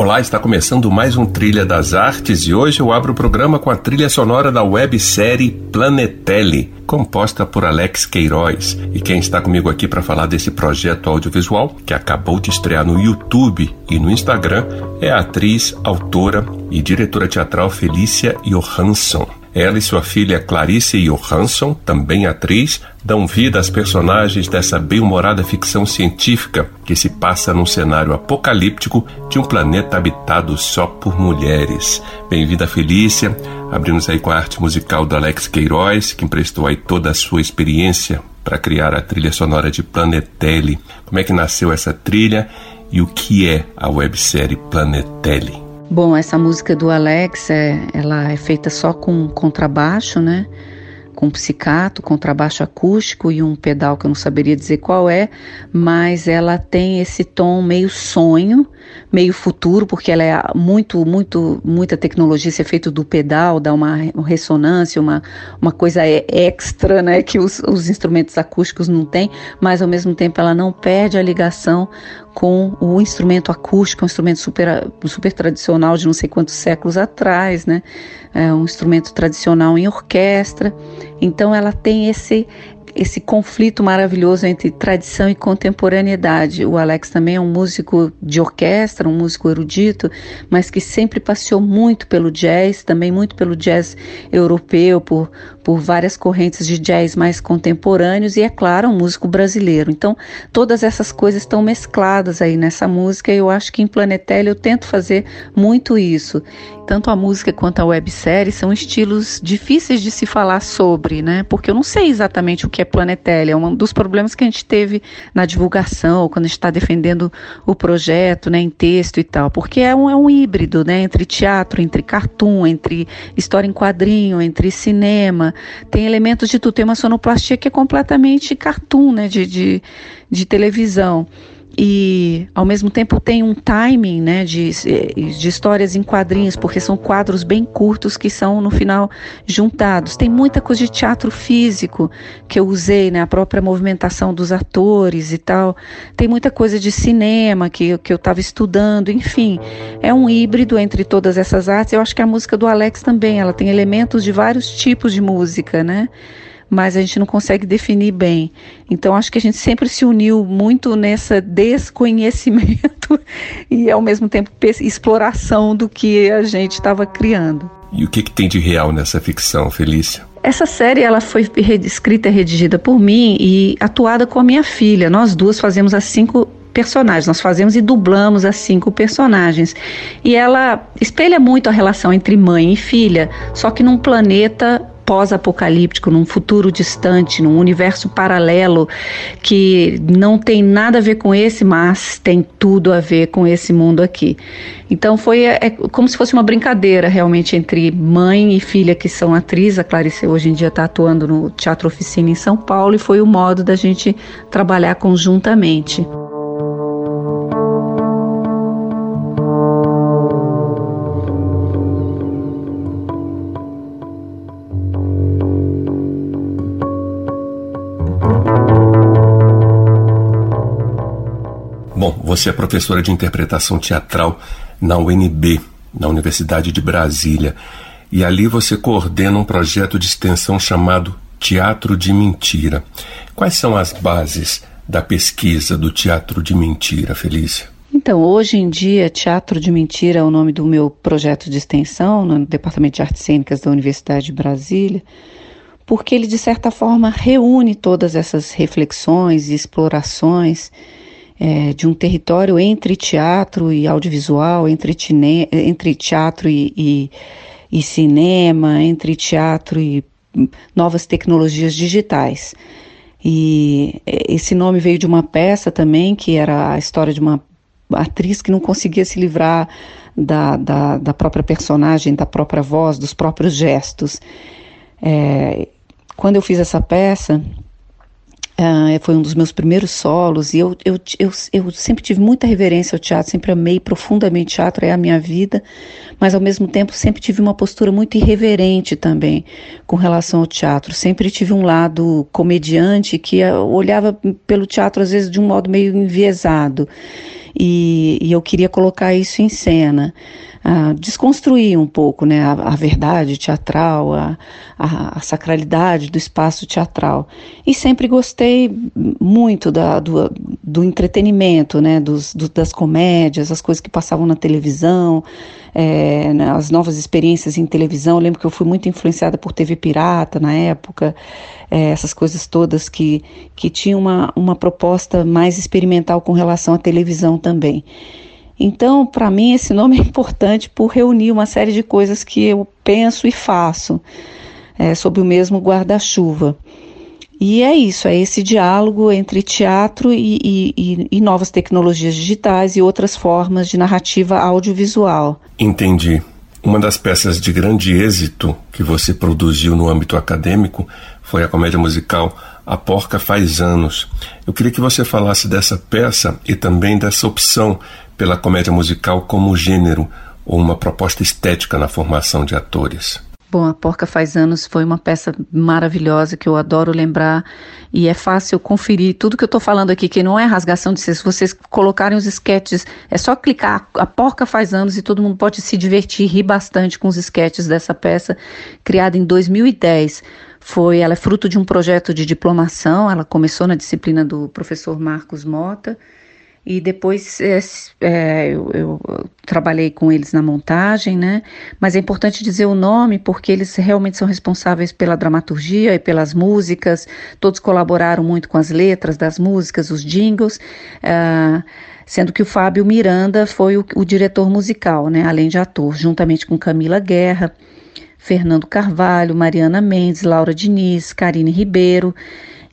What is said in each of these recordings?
Olá, está começando mais um Trilha das Artes e hoje eu abro o programa com a trilha sonora da websérie Planetelli, composta por Alex Queiroz. E quem está comigo aqui para falar desse projeto audiovisual, que acabou de estrear no YouTube e no Instagram, é a atriz, autora e diretora teatral Felícia Johansson. Ela e sua filha Clarice Johansson, também atriz, dão vida às personagens dessa bem-humorada ficção científica que se passa num cenário apocalíptico de um planeta habitado só por mulheres. Bem-vinda, Felícia. Abrimos aí com a arte musical do Alex Queiroz, que emprestou aí toda a sua experiência para criar a trilha sonora de Planetelli. Como é que nasceu essa trilha e o que é a websérie Planetelli? Bom, essa música do Alex, é, ela é feita só com contrabaixo, né? Com psicato, contrabaixo acústico e um pedal que eu não saberia dizer qual é, mas ela tem esse tom meio sonho, meio futuro, porque ela é muito, muito, muita tecnologia, ser feito do pedal, dá uma ressonância, uma, uma coisa extra, né, que os, os instrumentos acústicos não têm, mas ao mesmo tempo ela não perde a ligação com o instrumento acústico, um instrumento super, super tradicional de não sei quantos séculos atrás, né? É um instrumento tradicional em orquestra. Então ela tem esse esse conflito maravilhoso entre tradição e contemporaneidade. O Alex também é um músico de orquestra, um músico erudito, mas que sempre passeou muito pelo jazz, também muito pelo jazz europeu, por, por várias correntes de jazz mais contemporâneos e, é claro, um músico brasileiro. Então, todas essas coisas estão mescladas aí nessa música e eu acho que em Planetelli eu tento fazer muito isso. Tanto a música quanto a websérie são estilos difíceis de se falar sobre, né? Porque eu não sei exatamente o que é Planetelli. É um dos problemas que a gente teve na divulgação, quando a gente está defendendo o projeto, né, em texto e tal. Porque é um, é um híbrido, né? Entre teatro, entre cartoon, entre história em quadrinho, entre cinema. Tem elementos de tudo. Tem uma sonoplastia que é completamente cartoon, né? de, de, de televisão e ao mesmo tempo tem um timing né, de, de histórias em quadrinhos, porque são quadros bem curtos que são no final juntados. Tem muita coisa de teatro físico que eu usei, né, a própria movimentação dos atores e tal. Tem muita coisa de cinema que, que eu estava estudando, enfim. É um híbrido entre todas essas artes. Eu acho que a música do Alex também, ela tem elementos de vários tipos de música, né? Mas a gente não consegue definir bem. Então acho que a gente sempre se uniu muito nessa desconhecimento e ao mesmo tempo exploração do que a gente estava criando. E o que, que tem de real nessa ficção, Felícia? Essa série ela foi escrita e redigida por mim e atuada com a minha filha. Nós duas fazemos as cinco personagens. Nós fazemos e dublamos as cinco personagens. E ela espelha muito a relação entre mãe e filha, só que num planeta pós-apocalíptico, num futuro distante, num universo paralelo que não tem nada a ver com esse, mas tem tudo a ver com esse mundo aqui. Então foi é, é como se fosse uma brincadeira realmente entre mãe e filha que são atrizes. A Clarice hoje em dia está atuando no Teatro Oficina em São Paulo e foi o modo da gente trabalhar conjuntamente. Você é professora de interpretação teatral na UNB, na Universidade de Brasília, e ali você coordena um projeto de extensão chamado Teatro de Mentira. Quais são as bases da pesquisa do Teatro de Mentira, Felícia? Então, hoje em dia, Teatro de Mentira é o nome do meu projeto de extensão no Departamento de Artes Cênicas da Universidade de Brasília, porque ele, de certa forma, reúne todas essas reflexões e explorações é, de um território entre teatro e audiovisual, entre, tine, entre teatro e, e, e cinema, entre teatro e novas tecnologias digitais. E esse nome veio de uma peça também, que era a história de uma atriz que não conseguia se livrar da, da, da própria personagem, da própria voz, dos próprios gestos. É, quando eu fiz essa peça, Uh, foi um dos meus primeiros solos e eu, eu, eu, eu, sempre tive muita reverência ao teatro, sempre amei profundamente teatro, é a minha vida, mas ao mesmo tempo sempre tive uma postura muito irreverente também com relação ao teatro. Sempre tive um lado comediante que olhava pelo teatro às vezes de um modo meio enviesado e, e eu queria colocar isso em cena desconstruir um pouco né, a, a verdade teatral, a, a, a, sacralidade do espaço teatral. E sempre gostei muito da, do, do entretenimento, né, dos, do, das comédias, as coisas que passavam na televisão, é, né, as novas experiências em televisão. Eu lembro que eu fui muito influenciada por TV Pirata na época, é, essas coisas todas que, que tinham uma, uma proposta mais experimental com relação à televisão também. Então, para mim, esse nome é importante por reunir uma série de coisas que eu penso e faço é, sob o mesmo guarda-chuva. E é isso, é esse diálogo entre teatro e, e, e, novas tecnologias digitais e outras formas de narrativa audiovisual. Entendi. Uma das peças de grande êxito que você produziu no âmbito acadêmico foi a comédia musical A Porca Faz Anos. Eu queria que você falasse dessa peça e também dessa opção pela comédia musical como gênero ou uma proposta estética na formação de atores? Bom, A Porca Faz Anos foi uma peça maravilhosa que eu adoro lembrar e é fácil conferir tudo que eu estou falando aqui, que não é rasgação de. Se vocês colocarem os esquetes, é só clicar A Porca Faz Anos e todo mundo pode se divertir, rir bastante com os esquetes dessa peça, criada em 2010. Foi, ela é fruto de um projeto de diplomação, ela começou na disciplina do professor Marcos Mota, e depois é, é, eu, eu, trabalhei com eles na montagem, né? Mas é importante dizer o nome porque eles realmente são responsáveis pela dramaturgia e pelas músicas. Todos colaboraram muito com as letras das músicas, os jingles. Uh, sendo que o Fábio Miranda foi o, o diretor musical, né? Além de ator, juntamente com Camila Guerra. Fernando Carvalho, Mariana Mendes, Laura Diniz, Karine Ribeiro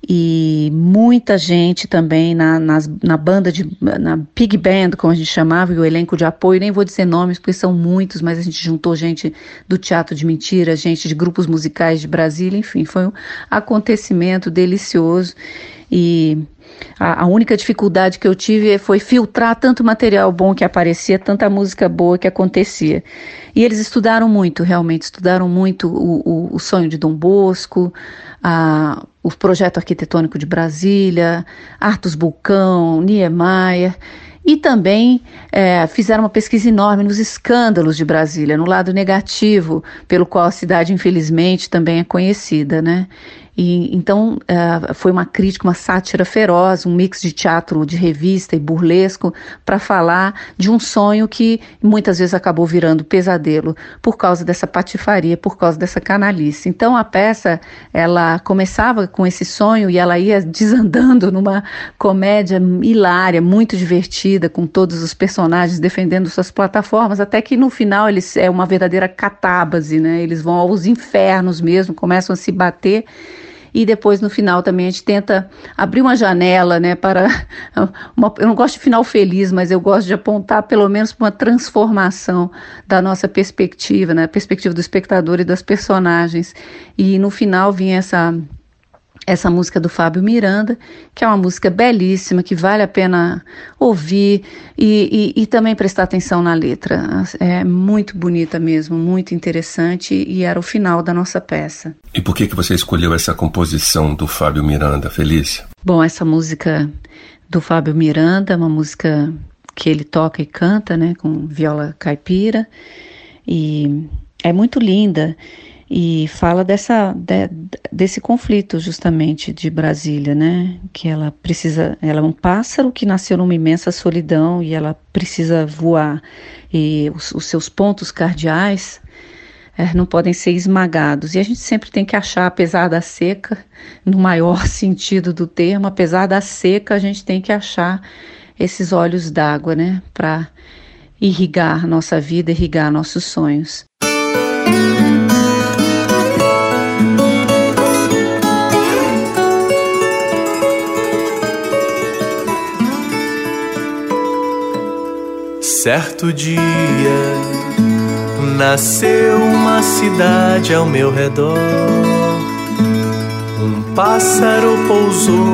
e muita gente também na, nas, na banda de na Pig Band, como a gente chamava, e o elenco de apoio, nem vou dizer nomes porque são muitos, mas a gente juntou gente do Teatro de Mentira, gente de grupos musicais de Brasília, enfim, foi um acontecimento delicioso e a, a, única dificuldade que eu tive foi filtrar tanto material bom que aparecia, tanta música boa que acontecia. E eles estudaram muito, realmente, estudaram muito o, o, o sonho de Dom Bosco, a, o projeto arquitetônico de Brasília, Artus Bulcão, Niemeyer. E também é, fizeram uma pesquisa enorme nos escândalos de Brasília, no lado negativo, pelo qual a cidade, infelizmente, também é conhecida, né? E, então uh, foi uma crítica, uma sátira feroz, um mix de teatro de revista e burlesco para falar de um sonho que muitas vezes acabou virando pesadelo por causa dessa patifaria, por causa dessa canalice. Então a peça ela começava com esse sonho e ela ia desandando numa comédia hilária, muito divertida, com todos os personagens defendendo suas plataformas, até que no final eles é uma verdadeira catábase, né? Eles vão aos infernos mesmo, começam a se bater e depois no final também a gente tenta abrir uma janela, né, para uma, eu não gosto de final feliz, mas eu gosto de apontar pelo menos para uma transformação da nossa perspectiva, né, perspectiva do espectador e das personagens. E no final vinha essa essa música do Fábio Miranda, que é uma música belíssima, que vale a pena ouvir e, e, e, também prestar atenção na letra. É muito bonita mesmo, muito interessante e era o final da nossa peça. E por que, que você escolheu essa composição do Fábio Miranda, Felícia? Bom, essa música do Fábio Miranda é uma música que ele toca e canta, né, com viola caipira, e é muito linda e fala dessa de, desse conflito justamente de Brasília, né? Que ela precisa, ela é um pássaro que nasceu numa imensa solidão e ela precisa voar e os, os seus pontos cardeais é, não podem ser esmagados. E a gente sempre tem que achar, apesar da seca, no maior sentido do termo, apesar da seca, a gente tem que achar esses olhos d'água, né? Para irrigar nossa vida, irrigar nossos sonhos. Certo dia nasceu uma cidade ao meu redor. Um pássaro pousou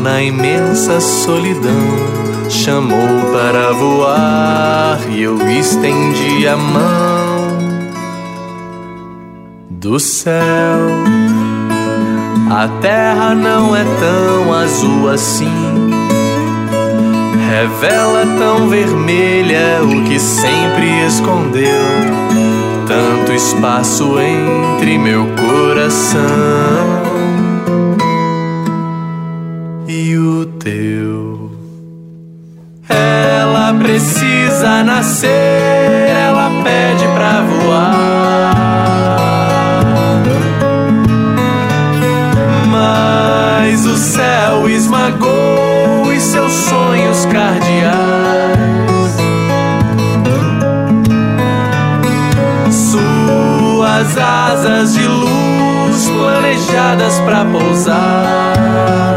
na imensa solidão, chamou para voar e eu estendi a mão do céu. A terra não é tão azul assim revela tão vermelha o que sempre escondeu. Tanto espaço entre meu coração e o teu. Ela precisa nascer, ela pede pra voar. Mas o céu esmagou seus cardeais. Suas asas de luz planejadas para pousar.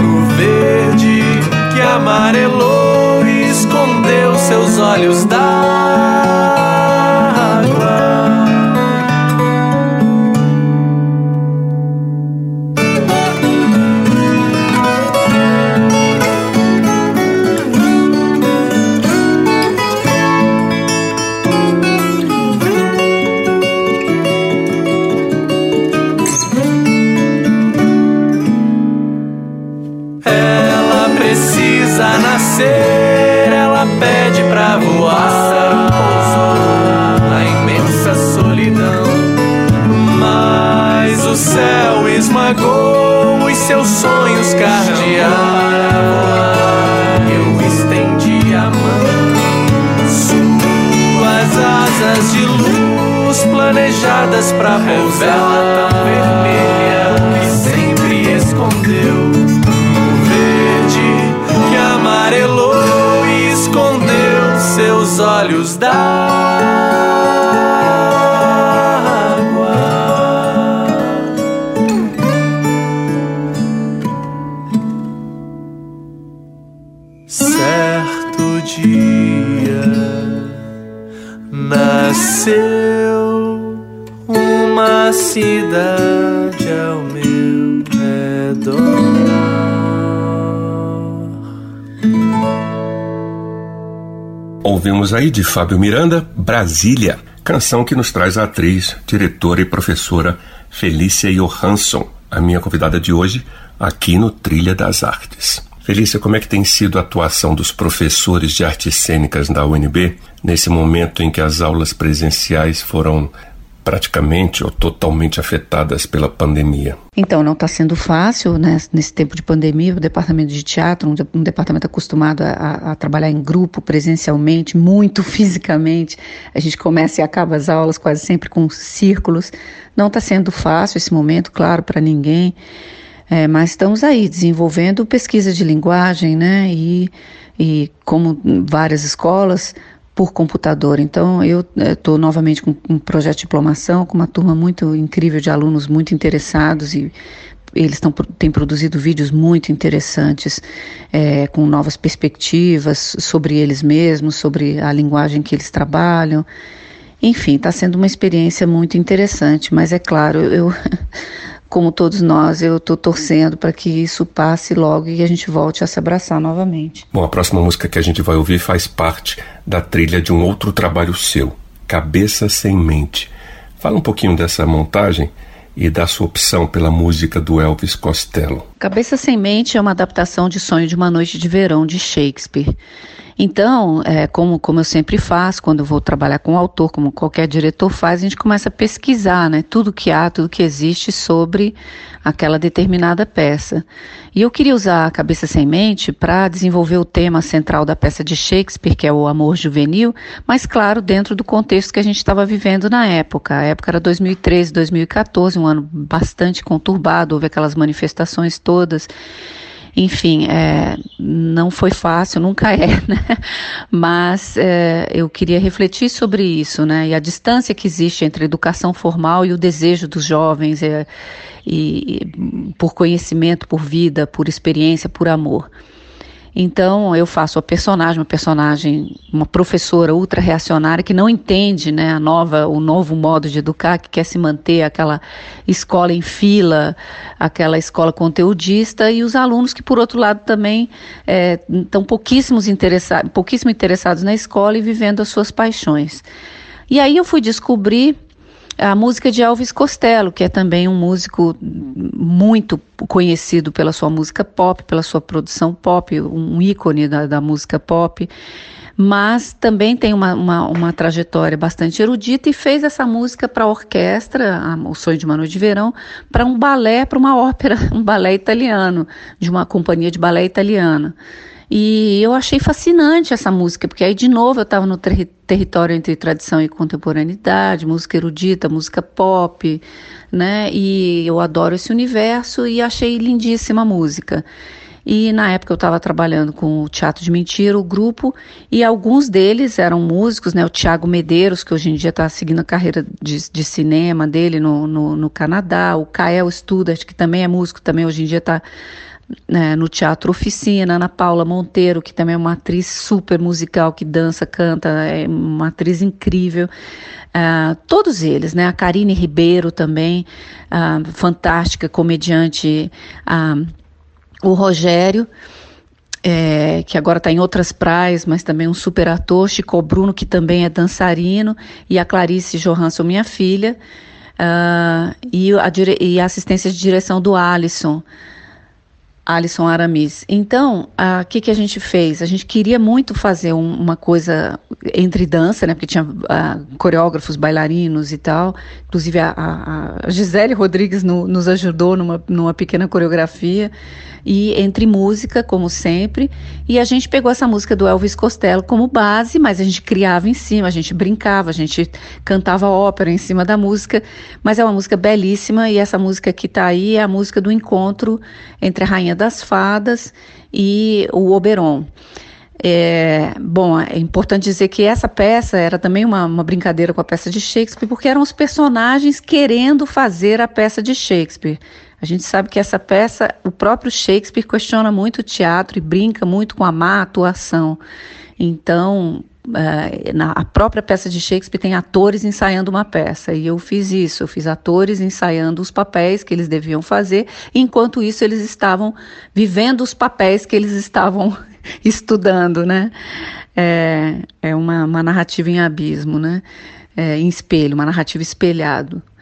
No verde que amarelou e escondeu seus olhos da ela pede pra voar. Na imensa solidão, mas o céu esmagou os seus sonhos cardeais. Eu estendi a mão, suas asas de luz planejadas pra pousar tão vermelha. olhos da Ouvimos aí de Fábio Miranda, Brasília, canção que nos traz a atriz, diretora e professora Felícia Johansson, a minha convidada de hoje, aqui no Trilha das Artes. Felícia, como é que tem sido a atuação dos professores de artes cênicas da UNB nesse momento em que as aulas presenciais foram praticamente ou totalmente afetadas pela pandemia. Então, não está sendo fácil né, nesse tempo de pandemia. O departamento de teatro, um, um departamento acostumado a, a, trabalhar em grupo, presencialmente, muito fisicamente, a gente começa e acaba as aulas quase sempre com círculos. Não está sendo fácil esse momento, claro, para ninguém. É, mas estamos aí desenvolvendo pesquisa de linguagem, né? E, e como várias escolas, por computador. Então, eu estou novamente com um projeto de diplomação, com uma turma muito incrível de alunos muito interessados e eles tão, têm produzido vídeos muito interessantes, é, com novas perspectivas sobre eles mesmos, sobre a linguagem que eles trabalham. Enfim, está sendo uma experiência muito interessante, mas é claro, eu como todos nós, eu estou torcendo para que isso passe logo e a gente volte a se abraçar novamente. Bom, a próxima música que a gente vai ouvir faz parte da trilha de um outro trabalho seu, Cabeça Sem Mente. Fala um pouquinho dessa montagem e da sua opção pela música do Elvis Costello. Cabeça Sem Mente é uma adaptação de Sonho de uma Noite de Verão de Shakespeare. Então, é, como, como eu sempre faço, quando eu vou trabalhar com o autor, como qualquer diretor faz, a gente começa a pesquisar né, tudo que há, tudo que existe sobre aquela determinada peça. E eu queria usar a Cabeça Sem Mente para desenvolver o tema central da peça de Shakespeare, que é o amor juvenil, mas, claro, dentro do contexto que a gente estava vivendo na época. A época era 2013, 2014, um ano bastante conturbado, houve aquelas manifestações todas. Enfim, é, não foi fácil, nunca é, né? Mas é, eu queria refletir sobre isso, né? E a distância que existe entre a educação formal e o desejo dos jovens, é, e, e por conhecimento, por vida, por experiência, por amor. Então eu faço a personagem, uma personagem, uma professora ultra reacionária que não entende, né, a nova, o novo modo de educar, que quer se manter aquela escola em fila, aquela escola conteudista e os alunos que por outro lado também estão é, pouquíssimos interessados, pouquíssimo interessados na escola e vivendo as suas paixões. E aí eu fui descobrir a música de Elvis Costello, que é também um músico muito conhecido pela sua música pop, pela sua produção pop, um ícone da, da música pop, mas também tem uma, uma, uma, trajetória bastante erudita e fez essa música para a orquestra, O Sonho de uma Noite de Verão, para um balé, para uma ópera, um balé italiano, de uma companhia de balé italiana. E eu achei fascinante essa música, porque aí de novo eu estava no ter território entre tradição e contemporaneidade, música erudita, música pop, né? E eu adoro esse universo e achei lindíssima a música. E na época eu estava trabalhando com o Teatro de Mentira, o grupo, e alguns deles eram músicos, né? O Tiago Medeiros, que hoje em dia está seguindo a carreira de, de cinema dele no, no, no, Canadá, o Kael Studart, que também é músico, também hoje em dia está né, no Teatro Oficina, Ana Paula Monteiro, que também é uma atriz super musical, que dança, canta, é uma atriz incrível. Uh, todos eles, né? A Karine Ribeiro também, uh, fantástica comediante. Uh, o Rogério, é, que agora está em outras praias, mas também um super ator. Chico Bruno, que também é dançarino. E a Clarice Johansson, minha filha. e, a, e a assistência de direção do Alisson. Alisson Aramis. Então, o que, que a gente fez? A gente queria muito fazer um, uma coisa entre dança, né? Porque tinha coreógrafos, bailarinos e tal. Inclusive a, a, a Gisele Rodrigues no, nos ajudou numa, numa pequena coreografia e entre música, como sempre, e a gente pegou essa música do Elvis Costello como base, mas a gente criava em cima, a gente brincava, a gente cantava ópera em cima da música, mas é uma música belíssima e essa música que está aí é a música do encontro entre a Rainha das Fadas e o Oberon. É, bom, é importante dizer que essa peça era também uma, uma, brincadeira com a peça de Shakespeare, porque eram os personagens querendo fazer a peça de Shakespeare. A gente sabe que essa peça, o próprio Shakespeare questiona muito o teatro e brinca muito com a má atuação. Então, na a própria peça de Shakespeare tem atores ensaiando uma peça e eu fiz isso, eu fiz atores ensaiando os papéis que eles deviam fazer, enquanto isso eles estavam vivendo os papéis que eles estavam estudando, né? É, é uma, uma narrativa em abismo, né? É, em espelho, uma narrativa espelhado é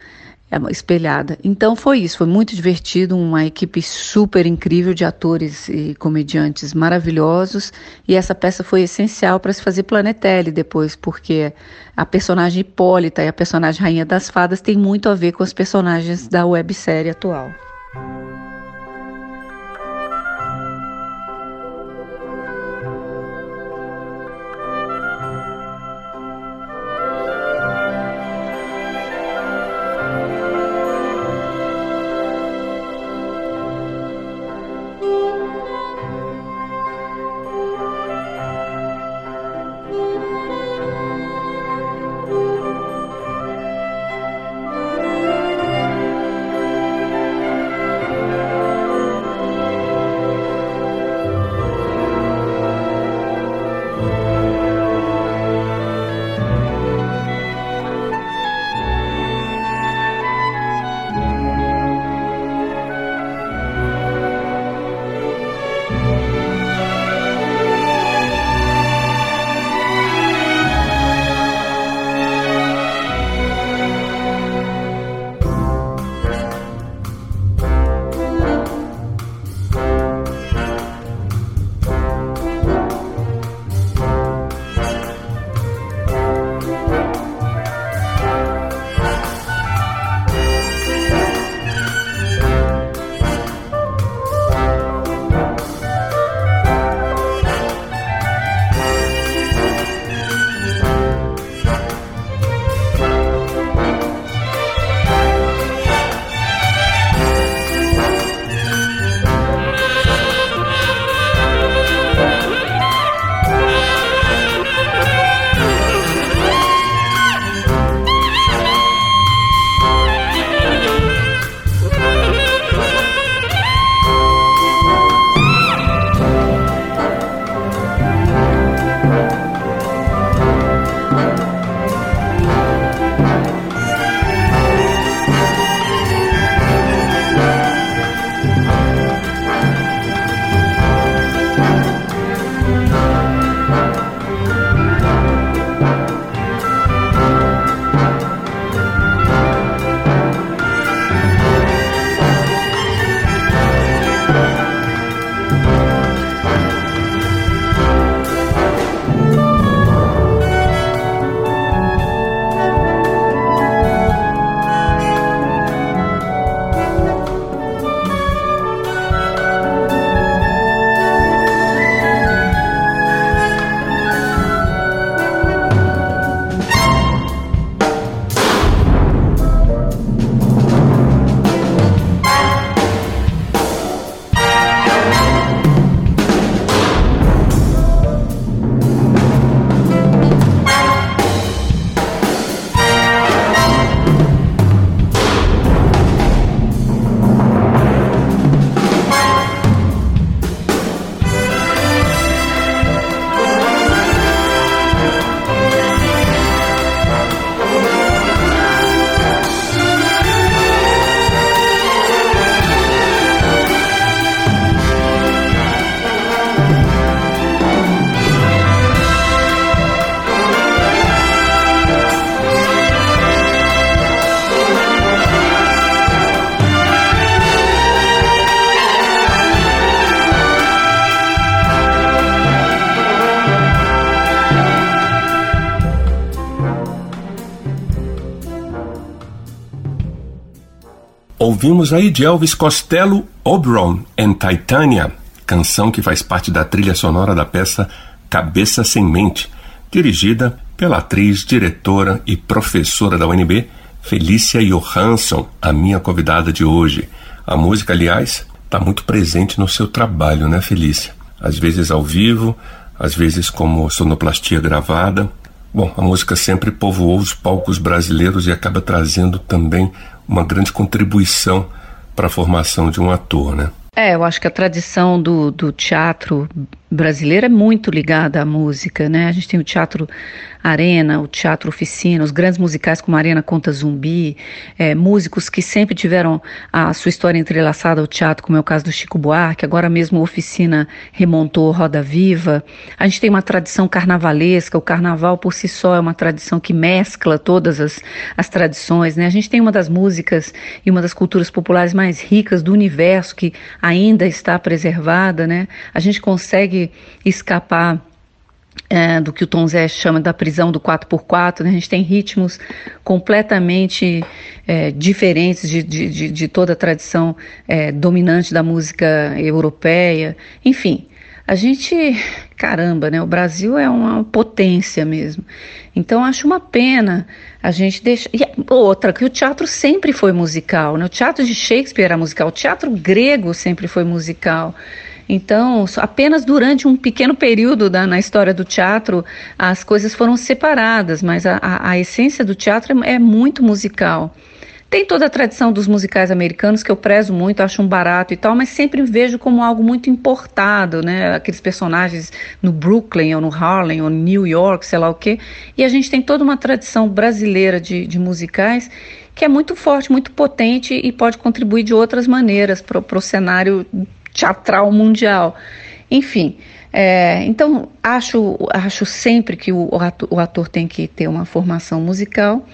espelhada. Então foi isso, foi muito divertido, uma equipe super incrível de atores e comediantes maravilhosos, e essa peça foi essencial para se fazer Planetelli depois, porque a personagem Hipólita e a personagem Rainha das Fadas tem muito a ver com os personagens da websérie atual. Ouvimos aí de Elvis Costello, Oberon and Titania, canção que faz parte da trilha sonora da peça Cabeça Sem Mente, dirigida pela atriz, diretora e professora da UNB, Felícia Johansson, a minha convidada de hoje. A música, aliás, está muito presente no seu trabalho, né, Felícia? Às vezes ao vivo, às vezes como sonoplastia gravada. Bom, a música sempre povoou os palcos brasileiros e acaba trazendo também uma grande contribuição para a formação de um ator, né? É, eu acho que a tradição do, do teatro brasileiro é muito ligada à música, né? A gente tem o teatro Arena, o Teatro Oficina, os grandes musicais como Arena Conta Zumbi, é, músicos que sempre tiveram a sua história entrelaçada ao teatro, como é o caso do Chico Buarque, agora mesmo Oficina remontou Roda Viva. A gente tem uma tradição carnavalesca, o carnaval por si só é uma tradição que mescla todas as, as tradições, né? A gente tem uma das músicas e uma das culturas populares mais ricas do universo que ainda está preservada, né? A gente consegue escapar é, do que o Tom Zé chama da prisão do 4x4, né? a gente tem ritmos completamente é, diferentes de, de, de, toda a tradição é, dominante da música europeia, enfim. A gente, caramba, né? O Brasil é uma potência mesmo. Então acho uma pena a gente deixar. E outra, que o teatro sempre foi musical, né? O teatro de Shakespeare era musical, o teatro grego sempre foi musical. Então, apenas durante um pequeno período da, na história do teatro as coisas foram separadas, mas a, a, a essência do teatro é, é muito musical. Tem toda a tradição dos musicais americanos que eu prezo muito, acho um barato e tal, mas sempre vejo como algo muito importado, né? Aqueles personagens no Brooklyn ou no Harlem ou New York, sei lá o quê. E a gente tem toda uma tradição brasileira de, de musicais que é muito forte, muito potente e pode contribuir de outras maneiras para o cenário teatral mundial. Enfim, é, então acho, acho sempre que o, ator, o ator tem que ter uma formação musical.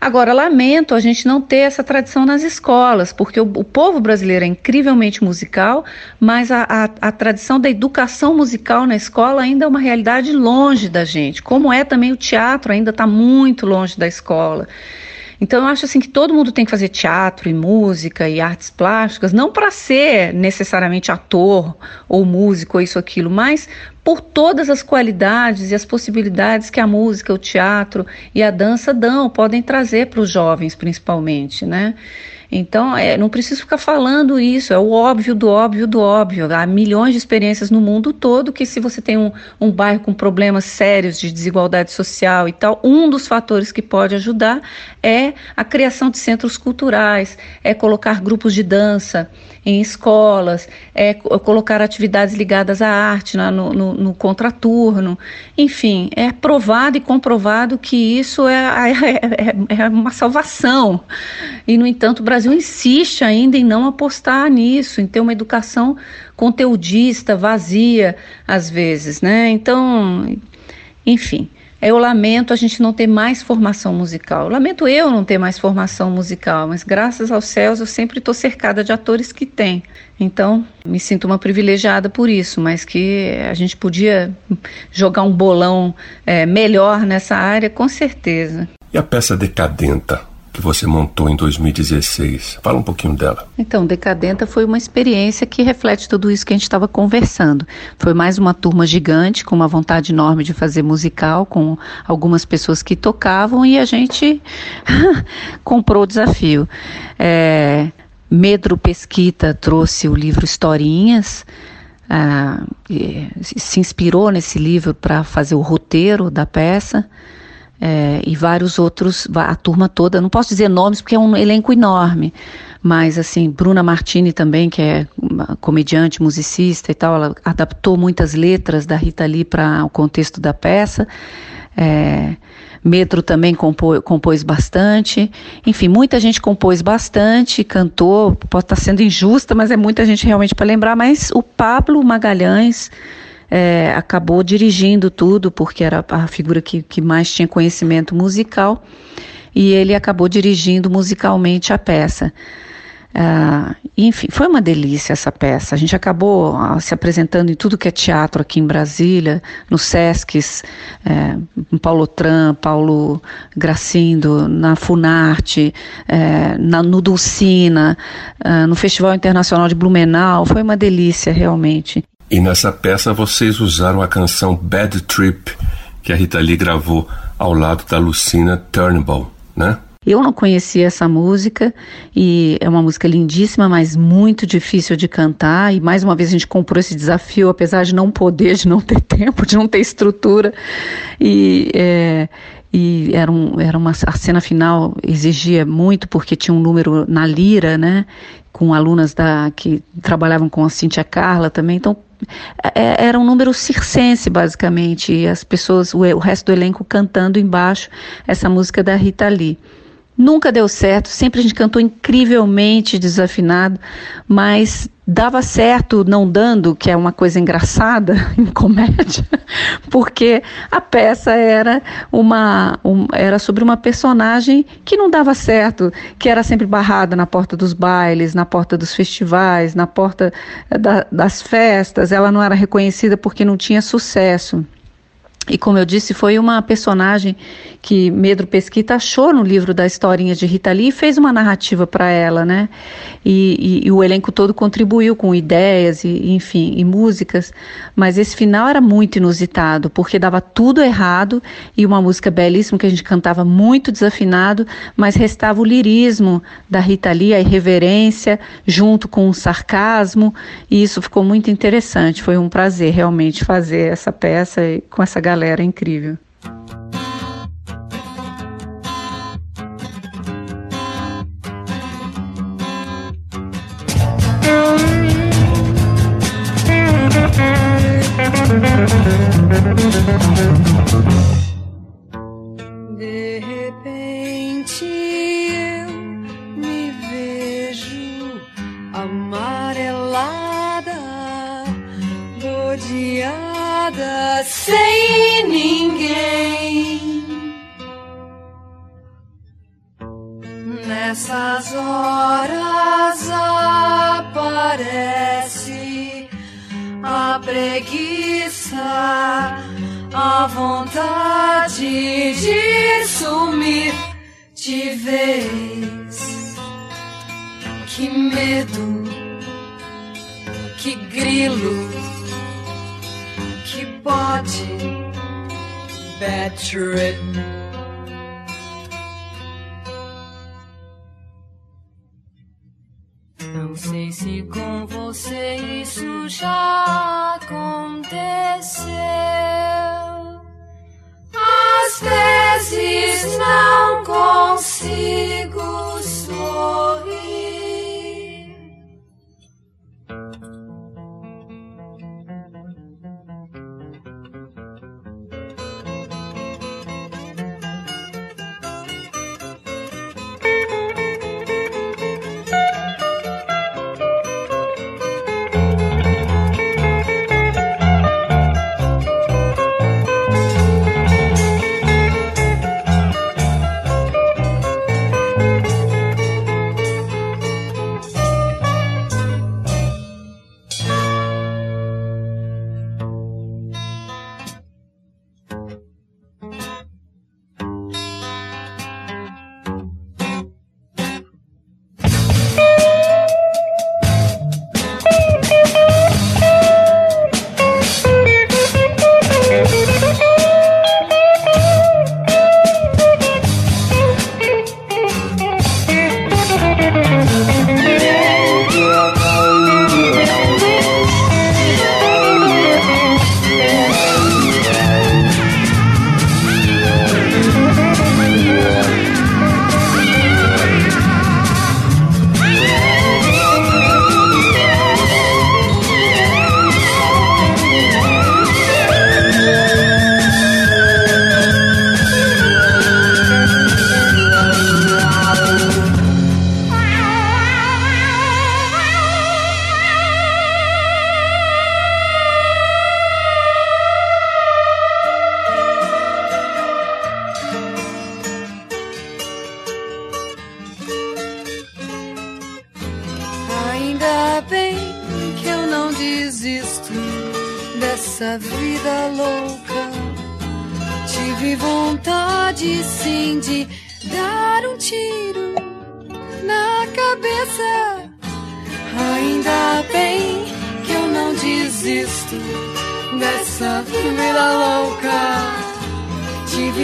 Agora, lamento a gente não ter essa tradição nas escolas, porque o, o povo brasileiro é incrivelmente musical, mas a, a, a, tradição da educação musical na escola ainda é uma realidade longe da gente, como é também o teatro, ainda está muito longe da escola. Então eu acho assim que todo mundo tem que fazer teatro e música e artes plásticas, não para ser necessariamente ator ou músico ou isso aquilo, mas por todas as qualidades e as possibilidades que a música, o teatro e a dança dão, podem trazer para os jovens principalmente, né? Então, é, não preciso ficar falando isso, é o óbvio do óbvio do óbvio. Há milhões de experiências no mundo todo que, se você tem um, um bairro com problemas sérios de desigualdade social e tal, um dos fatores que pode ajudar é a criação de centros culturais, é colocar grupos de dança em escolas, é colocar atividades ligadas à arte no, no, no contraturno. Enfim, é provado e comprovado que isso é, é, é, é uma salvação. E, no entanto, o Brasil insiste ainda em não apostar nisso, em ter uma educação conteudista, vazia, às vezes, né? Então, enfim. Eu lamento a gente não ter mais formação musical. Lamento eu não ter mais formação musical, mas graças aos céus eu sempre estou cercada de atores que têm. Então, me sinto uma privilegiada por isso, mas que a gente podia jogar um bolão é, melhor nessa área, com certeza. E a peça Decadenta? Que você montou em 2016. Fala um pouquinho dela. Então, Decadenta foi uma experiência que reflete tudo isso que a gente estava conversando. Foi mais uma turma gigante, com uma vontade enorme de fazer musical, com algumas pessoas que tocavam e a gente comprou o desafio. É, Medro Pesquita trouxe o livro Historinhas. Ah, se inspirou nesse livro para fazer o roteiro da peça é, e vários outros, a turma toda, não posso dizer nomes porque é um elenco enorme, mas assim, Bruna Martini também, que é comediante, musicista e tal, ela adaptou muitas letras da Rita Lee para o contexto da peça. É, Metro também compô, compôs bastante. Enfim, muita gente compôs bastante, cantou. Pode estar sendo injusta, mas é muita gente realmente para lembrar. Mas o Pablo Magalhães é, acabou dirigindo tudo, porque era a figura que, que mais tinha conhecimento musical, e ele acabou dirigindo musicalmente a peça. Uh, enfim, foi uma delícia essa peça. A gente acabou uh, se apresentando em tudo que é teatro aqui em Brasília, no Sescs, uh, Paulo Tran, Paulo Gracindo, na Funarte, uh, na, no Dulcina, no Festival Internacional de Blumenau. Foi uma delícia, realmente. E nessa peça vocês usaram a canção Bad Trip, que a Rita Lee gravou ao lado da Lucina Turnbull, né? Eu não conhecia essa música e é uma música lindíssima, mas muito difícil de cantar. E mais uma vez a gente comprou esse desafio, apesar de não poder, de não ter tempo, de não ter estrutura. E, é, e era, um, era uma a cena final exigia muito porque tinha um número na lira, né? Com alunas da que trabalhavam com a Cintia Carla também. Então é, era um número circense, basicamente, e as pessoas, o, o resto do elenco cantando embaixo essa música da Rita Lee. Nunca deu certo, sempre a gente cantou incrivelmente desafinado, mas dava certo não dando, que é uma coisa engraçada em comédia, porque a peça era uma um, era sobre uma personagem que não dava certo, que era sempre barrada na porta dos bailes, na porta dos festivais, na porta da, das festas, ela não era reconhecida porque não tinha sucesso. E como eu disse, foi uma personagem que Medro Pesquita achou no livro da historinha de Rita Lee e fez uma narrativa para ela, né? E, e, e, o elenco todo contribuiu com ideias e, enfim, e músicas, mas esse final era muito inusitado, porque dava tudo errado e uma música belíssima que a gente cantava muito desafinado, mas restava o lirismo da Rita Lee, a irreverência, junto com o sarcasmo, e isso ficou muito interessante. Foi um prazer realmente fazer essa peça com essa galera galera incrível. De repente rodeada sem ninguém. Nessas horas aparece a preguiça, a vontade de sumir de vez. Que medo, que grilo bad trip.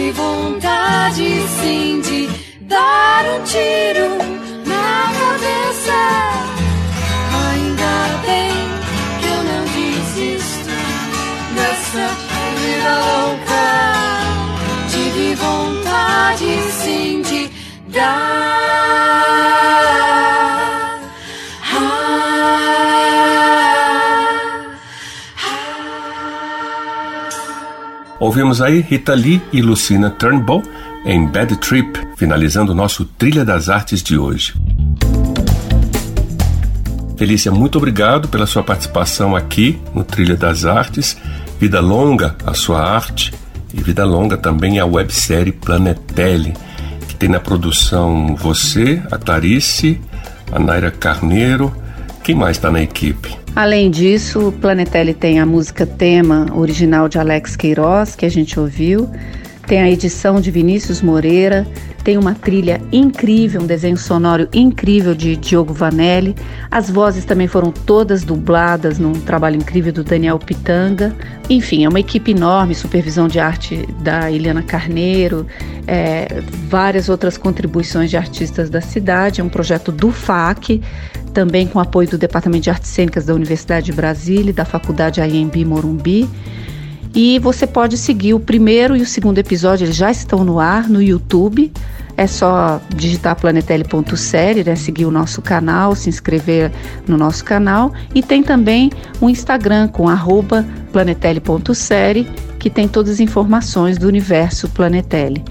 Tive vontade sim de dar um tiro na cabeça. Ainda bem que eu não desisto dessa vida louca. Tive vontade sim de dar. Ouvimos aí Rita Lee e Lucina Turnbull em Bad Trip, finalizando o nosso Trilha das Artes de hoje. Felícia, muito obrigado pela sua participação aqui no Trilha das Artes. Vida longa a sua arte e vida longa também a websérie Planetelli, que tem na produção você, a Clarice, a Naira Carneiro. Quem mais está na equipe? Além disso, o Planetelli tem a música tema original de Alex Queiroz, que a gente ouviu, tem a edição de Vinícius Moreira, tem uma trilha incrível, um desenho sonoro incrível de Diogo Vanelli. As vozes também foram todas dubladas num trabalho incrível do Daniel Pitanga. Enfim, é uma equipe enorme, supervisão de arte da Eliana Carneiro, é, várias outras contribuições de artistas da cidade. É um projeto do FAC, também com apoio do Departamento de Artes Cênicas da Universidade de Brasília e da Faculdade AMB Morumbi. E você pode seguir o primeiro e o segundo episódio, eles já estão no ar no YouTube. É só digitar planetelli.série, né, seguir o nosso canal, se inscrever no nosso canal. E tem também o Instagram com planetelli.série, que tem todas as informações do universo Planetelli.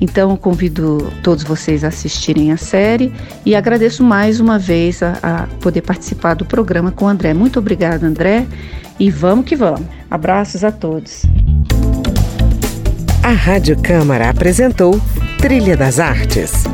Então, convido todos vocês a assistirem a série e agradeço mais uma vez a, a poder participar do programa com o André. Muito obrigada, André, e vamos que vamos. Abraços a todos. A Rádio Câmara apresentou Trilha das Artes.